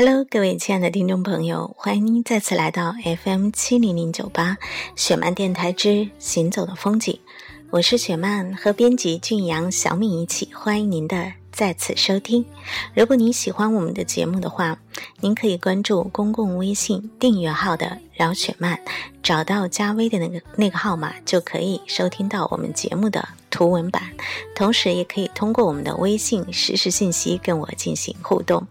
Hello，各位亲爱的听众朋友，欢迎您再次来到 FM 七零零九八雪漫电台之行走的风景。我是雪漫，和编辑俊阳、小敏一起欢迎您的再次收听。如果您喜欢我们的节目的话，您可以关注公共微信订阅号的“饶雪漫”，找到加微的那个那个号码，就可以收听到我们节目的图文版。同时，也可以通过我们的微信实时信息跟我进行互动。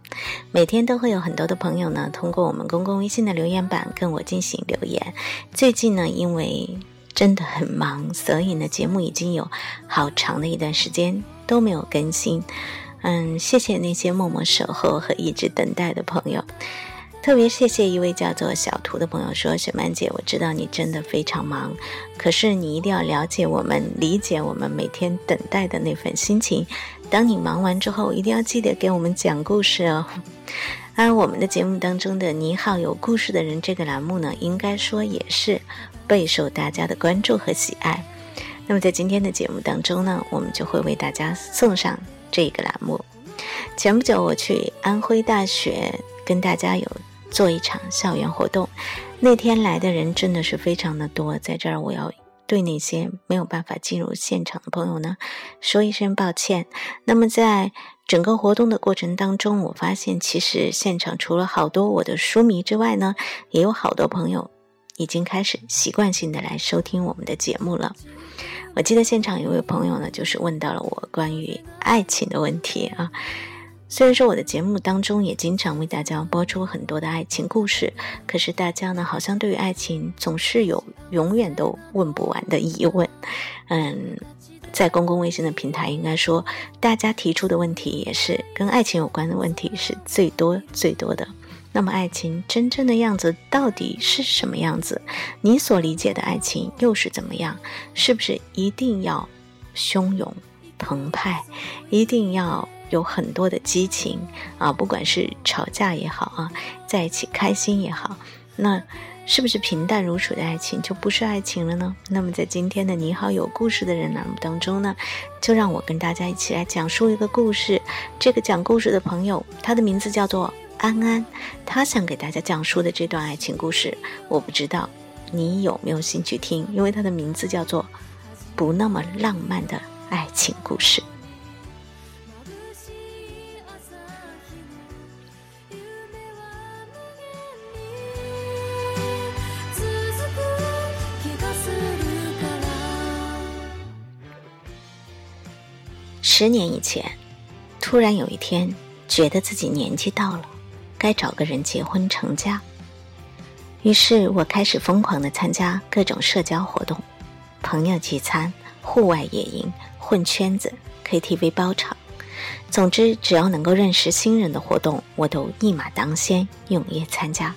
每天都会有很多的朋友呢，通过我们公共微信的留言板跟我进行留言。最近呢，因为真的很忙，所以呢，节目已经有好长的一段时间都没有更新。嗯，谢谢那些默默守候和一直等待的朋友，特别谢谢一位叫做小图的朋友说：“雪曼姐，我知道你真的非常忙，可是你一定要了解我们，理解我们每天等待的那份心情。当你忙完之后，一定要记得给我们讲故事哦。”而我们的节目当中的“你好，有故事的人”这个栏目呢，应该说也是备受大家的关注和喜爱。那么在今天的节目当中呢，我们就会为大家送上。这个栏目，前不久我去安徽大学跟大家有做一场校园活动，那天来的人真的是非常的多，在这儿我要对那些没有办法进入现场的朋友呢说一声抱歉。那么在整个活动的过程当中，我发现其实现场除了好多我的书迷之外呢，也有好多朋友已经开始习惯性的来收听我们的节目了。我记得现场有位朋友呢，就是问到了我关于爱情的问题啊。虽然说我的节目当中也经常为大家播出很多的爱情故事，可是大家呢好像对于爱情总是有永远都问不完的疑问。嗯，在公共卫生的平台，应该说大家提出的问题也是跟爱情有关的问题是最多最多的。那么，爱情真正的样子到底是什么样子？你所理解的爱情又是怎么样？是不是一定要汹涌澎湃，一定要有很多的激情啊？不管是吵架也好啊，在一起开心也好，那是不是平淡如水的爱情就不是爱情了呢？那么，在今天的你好有故事的人栏目当中呢，就让我跟大家一起来讲述一个故事。这个讲故事的朋友，他的名字叫做。安安，他想给大家讲述的这段爱情故事，我不知道你有没有兴趣听，因为他的名字叫做《不那么浪漫的爱情故事》。十年以前，突然有一天，觉得自己年纪到了。该找个人结婚成家，于是我开始疯狂的参加各种社交活动，朋友聚餐、户外野营、混圈子、KTV 包场，总之只要能够认识新人的活动，我都一马当先，踊跃参加。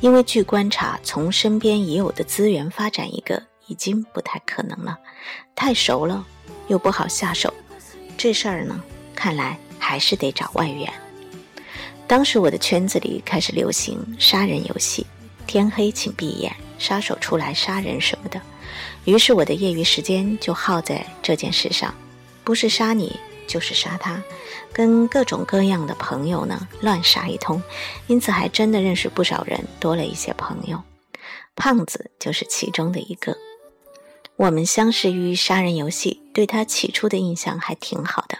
因为据观察，从身边已有的资源发展一个已经不太可能了，太熟了又不好下手，这事儿呢，看来还是得找外援。当时我的圈子里开始流行杀人游戏，天黑请闭眼，杀手出来杀人什么的。于是我的业余时间就耗在这件事上，不是杀你就是杀他，跟各种各样的朋友呢乱杀一通，因此还真的认识不少人，多了一些朋友。胖子就是其中的一个。我们相识于杀人游戏，对他起初的印象还挺好的，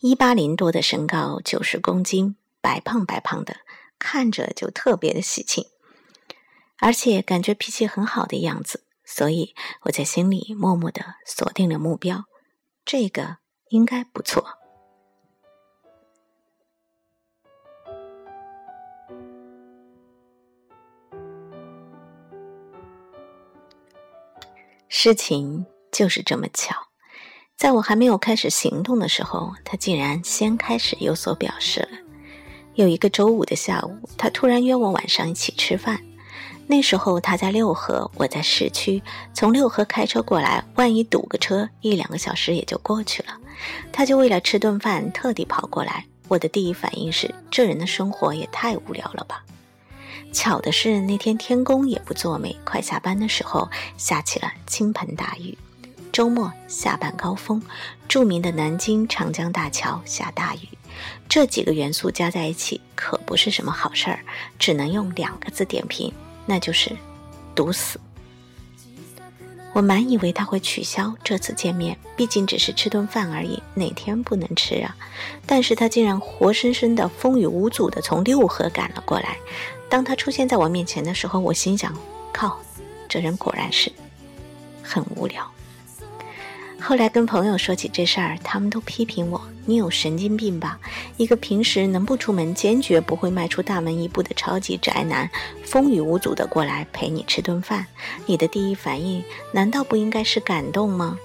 一八零多的身高，九十公斤。白胖白胖的，看着就特别的喜庆，而且感觉脾气很好的样子，所以我在心里默默的锁定了目标，这个应该不错。事情就是这么巧，在我还没有开始行动的时候，他竟然先开始有所表示了。有一个周五的下午，他突然约我晚上一起吃饭。那时候他在六合，我在市区。从六合开车过来，万一堵个车，一两个小时也就过去了。他就为了吃顿饭特地跑过来。我的第一反应是，这人的生活也太无聊了吧。巧的是，那天天公也不作美，快下班的时候下起了倾盆大雨。周末下班高峰，著名的南京长江大桥下大雨。这几个元素加在一起可不是什么好事儿，只能用两个字点评，那就是“堵死”。我满以为他会取消这次见面，毕竟只是吃顿饭而已，哪天不能吃啊？但是他竟然活生生的风雨无阻的从六合赶了过来。当他出现在我面前的时候，我心想：靠，这人果然是很无聊。后来跟朋友说起这事儿，他们都批评我：“你有神经病吧？一个平时能不出门、坚决不会迈出大门一步的超级宅男，风雨无阻的过来陪你吃顿饭，你的第一反应难道不应该是感动吗？”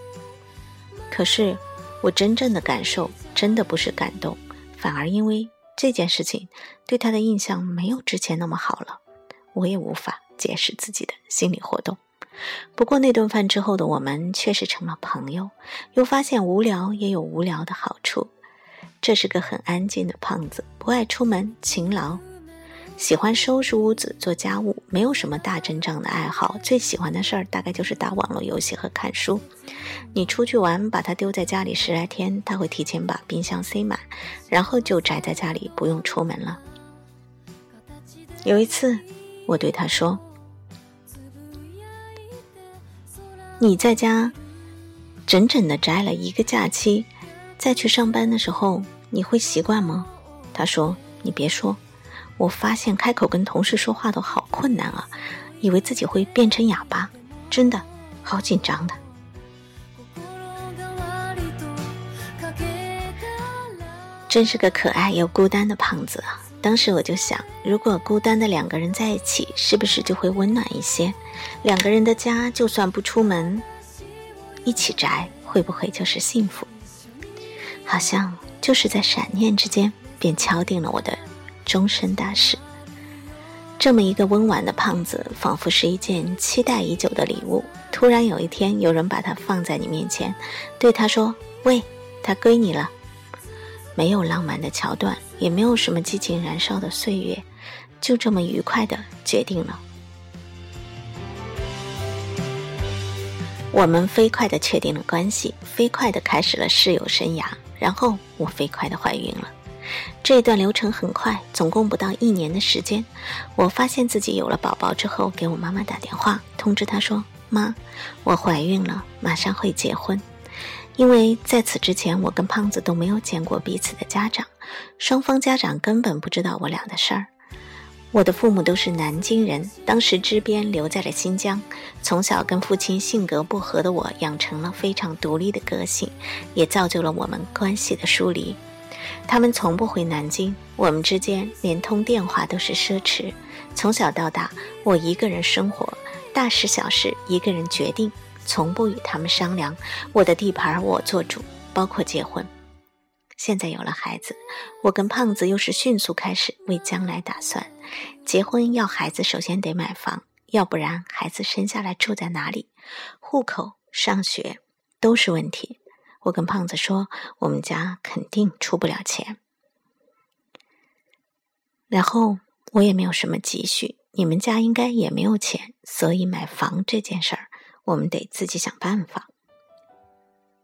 可是，我真正的感受真的不是感动，反而因为这件事情对他的印象没有之前那么好了。我也无法解释自己的心理活动。不过那顿饭之后的我们确实成了朋友，又发现无聊也有无聊的好处。这是个很安静的胖子，不爱出门，勤劳，喜欢收拾屋子、做家务，没有什么大阵仗的爱好。最喜欢的事儿大概就是打网络游戏和看书。你出去玩，把他丢在家里十来天，他会提前把冰箱塞满，然后就宅在家里，不用出门了。有一次，我对他说。你在家整整的宅了一个假期，再去上班的时候，你会习惯吗？他说：“你别说，我发现开口跟同事说话都好困难啊，以为自己会变成哑巴，真的好紧张的。”真是个可爱又孤单的胖子啊！当时我就想，如果孤单的两个人在一起，是不是就会温暖一些？两个人的家，就算不出门，一起宅，会不会就是幸福？好像就是在闪念之间，便敲定了我的终身大事。这么一个温婉的胖子，仿佛是一件期待已久的礼物。突然有一天，有人把他放在你面前，对他说：“喂，他归你了。”没有浪漫的桥段，也没有什么激情燃烧的岁月，就这么愉快的决定了。我们飞快的确定了关系，飞快的开始了室友生涯，然后我飞快的怀孕了。这一段流程很快，总共不到一年的时间。我发现自己有了宝宝之后，给我妈妈打电话通知她说：“妈，我怀孕了，马上会结婚。”因为在此之前，我跟胖子都没有见过彼此的家长，双方家长根本不知道我俩的事儿。我的父母都是南京人，当时支边留在了新疆。从小跟父亲性格不合的我，养成了非常独立的个性，也造就了我们关系的疏离。他们从不回南京，我们之间连通电话都是奢侈。从小到大，我一个人生活，大事小事一个人决定。从不与他们商量，我的地盘我做主，包括结婚。现在有了孩子，我跟胖子又是迅速开始为将来打算。结婚要孩子，首先得买房，要不然孩子生下来住在哪里，户口、上学都是问题。我跟胖子说，我们家肯定出不了钱，然后我也没有什么积蓄，你们家应该也没有钱，所以买房这件事儿。我们得自己想办法。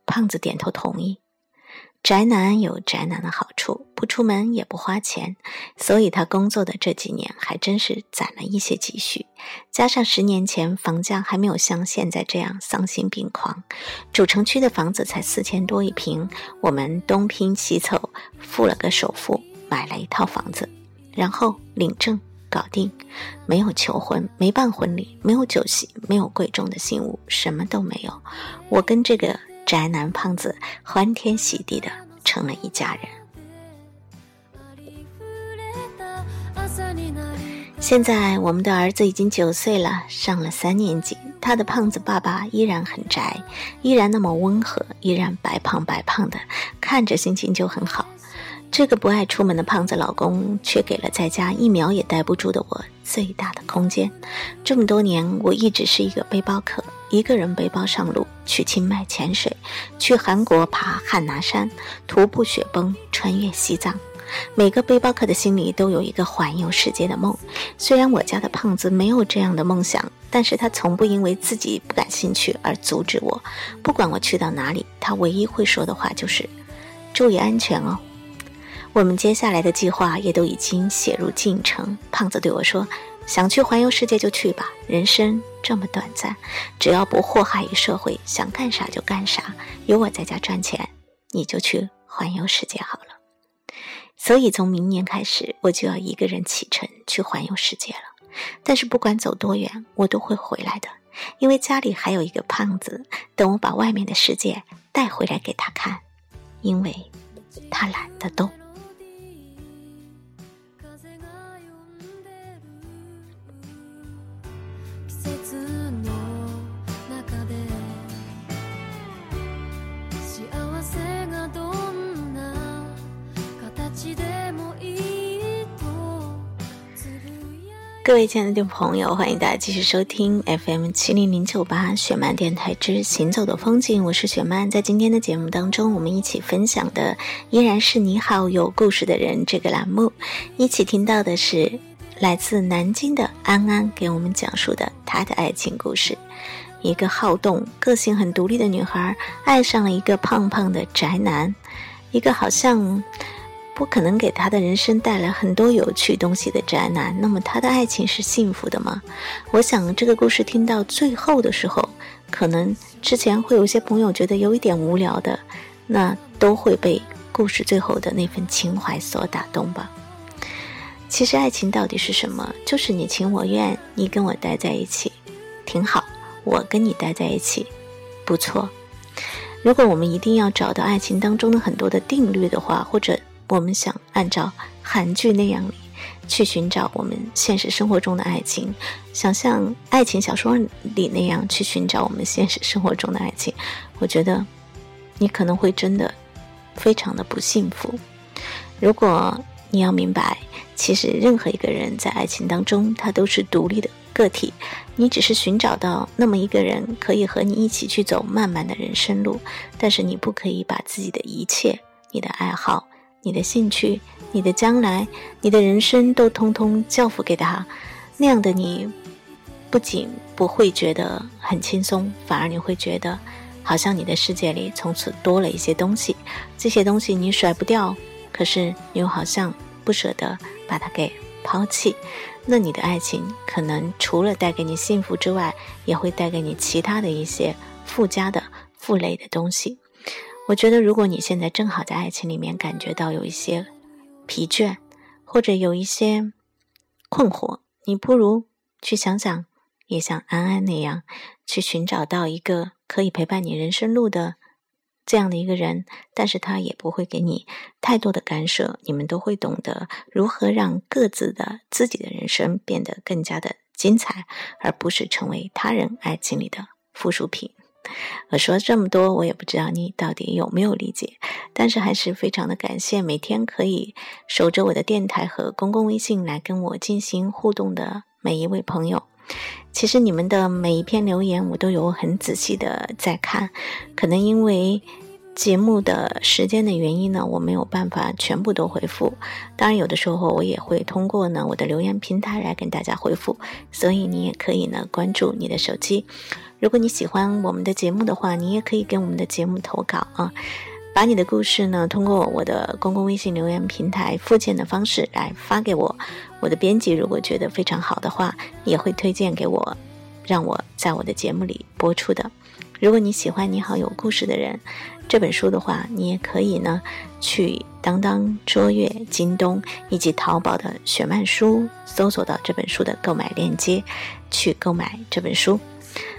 胖子点头同意。宅男有宅男的好处，不出门也不花钱，所以他工作的这几年还真是攒了一些积蓄。加上十年前房价还没有像现在这样丧心病狂，主城区的房子才四千多一平，我们东拼西凑，付了个首付，买了一套房子，然后领证。搞定，没有求婚，没办婚礼，没有酒席，没有贵重的信物，什么都没有。我跟这个宅男胖子欢天喜地的成了一家人。现在我们的儿子已经九岁了，上了三年级。他的胖子爸爸依然很宅，依然那么温和，依然白胖白胖的，看着心情就很好。这个不爱出门的胖子老公，却给了在家一秒也待不住的我最大的空间。这么多年，我一直是一个背包客，一个人背包上路，去清迈潜水，去韩国爬汉拿山，徒步雪崩，穿越西藏。每个背包客的心里都有一个环游世界的梦。虽然我家的胖子没有这样的梦想，但是他从不因为自己不感兴趣而阻止我。不管我去到哪里，他唯一会说的话就是：“注意安全哦。”我们接下来的计划也都已经写入进程。胖子对我说：“想去环游世界就去吧，人生这么短暂，只要不祸害于社会，想干啥就干啥。有我在家赚钱，你就去环游世界好了。”所以从明年开始，我就要一个人启程去环游世界了。但是不管走多远，我都会回来的，因为家里还有一个胖子，等我把外面的世界带回来给他看，因为他懒得动。各位亲爱的听众朋友，欢迎大家继续收听 FM 七零零九八雪漫电台之行走的风景，我是雪漫。在今天的节目当中，我们一起分享的依然是你好有故事的人这个栏目，一起听到的是来自南京的安安给我们讲述的她的爱情故事。一个好动、个性很独立的女孩，爱上了一个胖胖的宅男，一个好像。不可能给他的人生带来很多有趣东西的宅男，那么他的爱情是幸福的吗？我想这个故事听到最后的时候，可能之前会有些朋友觉得有一点无聊的，那都会被故事最后的那份情怀所打动吧。其实爱情到底是什么？就是你情我愿，你跟我待在一起，挺好；我跟你待在一起，不错。如果我们一定要找到爱情当中的很多的定律的话，或者我们想按照韩剧那样去寻找我们现实生活中的爱情，想像爱情小说里那样去寻找我们现实生活中的爱情，我觉得你可能会真的非常的不幸福。如果你要明白，其实任何一个人在爱情当中，他都是独立的个体，你只是寻找到那么一个人可以和你一起去走漫漫的人生路，但是你不可以把自己的一切、你的爱好。你的兴趣、你的将来、你的人生都通通交付给他，那样的你，不仅不会觉得很轻松，反而你会觉得，好像你的世界里从此多了一些东西。这些东西你甩不掉，可是你又好像不舍得把它给抛弃。那你的爱情可能除了带给你幸福之外，也会带给你其他的一些附加的、负累的东西。我觉得，如果你现在正好在爱情里面感觉到有一些疲倦，或者有一些困惑，你不如去想想，也像安安那样，去寻找到一个可以陪伴你人生路的这样的一个人，但是他也不会给你太多的干涉，你们都会懂得如何让各自的自己的人生变得更加的精彩，而不是成为他人爱情里的附属品。我说这么多，我也不知道你到底有没有理解，但是还是非常的感谢每天可以守着我的电台和公共微信来跟我进行互动的每一位朋友。其实你们的每一篇留言，我都有很仔细的在看，可能因为节目的时间的原因呢，我没有办法全部都回复。当然，有的时候我也会通过呢我的留言平台来跟大家回复，所以你也可以呢关注你的手机。如果你喜欢我们的节目的话，你也可以给我们的节目投稿啊，把你的故事呢通过我的公共微信留言平台附件的方式来发给我。我的编辑如果觉得非常好的话，也会推荐给我，让我在我的节目里播出的。如果你喜欢《你好有故事的人》这本书的话，你也可以呢去当当、卓越、京东以及淘宝的雪漫书搜索到这本书的购买链接，去购买这本书。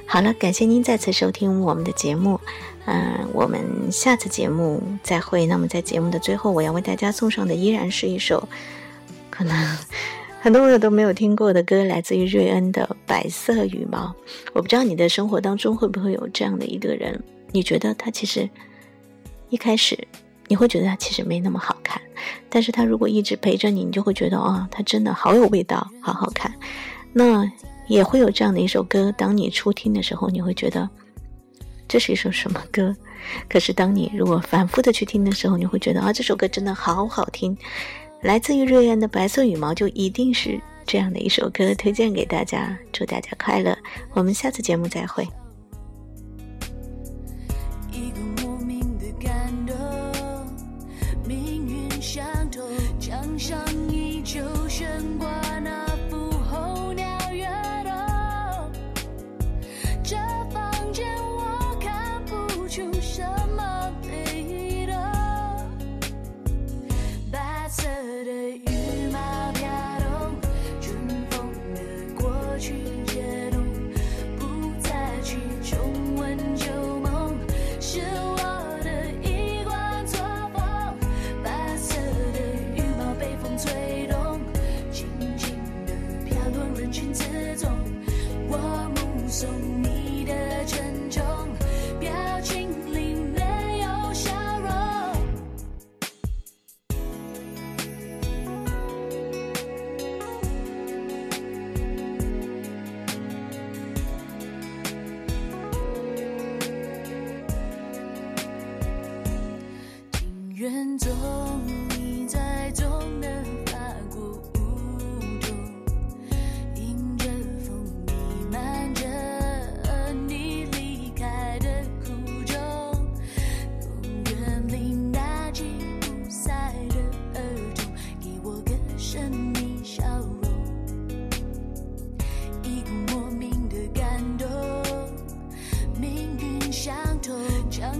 好了，感谢您再次收听我们的节目，嗯，我们下次节目再会。那么在节目的最后，我要为大家送上的依然是一首可能 很多朋友都没有听过的歌，来自于瑞恩的《白色羽毛》。我不知道你的生活当中会不会有这样的一个人，你觉得他其实一开始你会觉得他其实没那么好看，但是他如果一直陪着你，你就会觉得哦，他真的好有味道，好好看。那。也会有这样的一首歌，当你初听的时候，你会觉得这是一首什么歌？可是当你如果反复的去听的时候，你会觉得啊，这首歌真的好好听。来自于瑞安的《白色羽毛》就一定是这样的一首歌，推荐给大家，祝大家快乐。我们下次节目再会。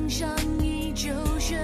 上依旧喧